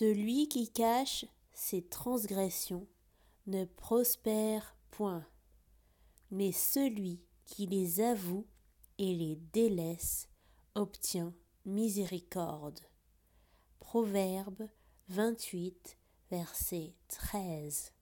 Celui qui cache ses transgressions ne prospère point, mais celui qui les avoue et les délaisse obtient miséricorde. Proverbe 28, verset 13.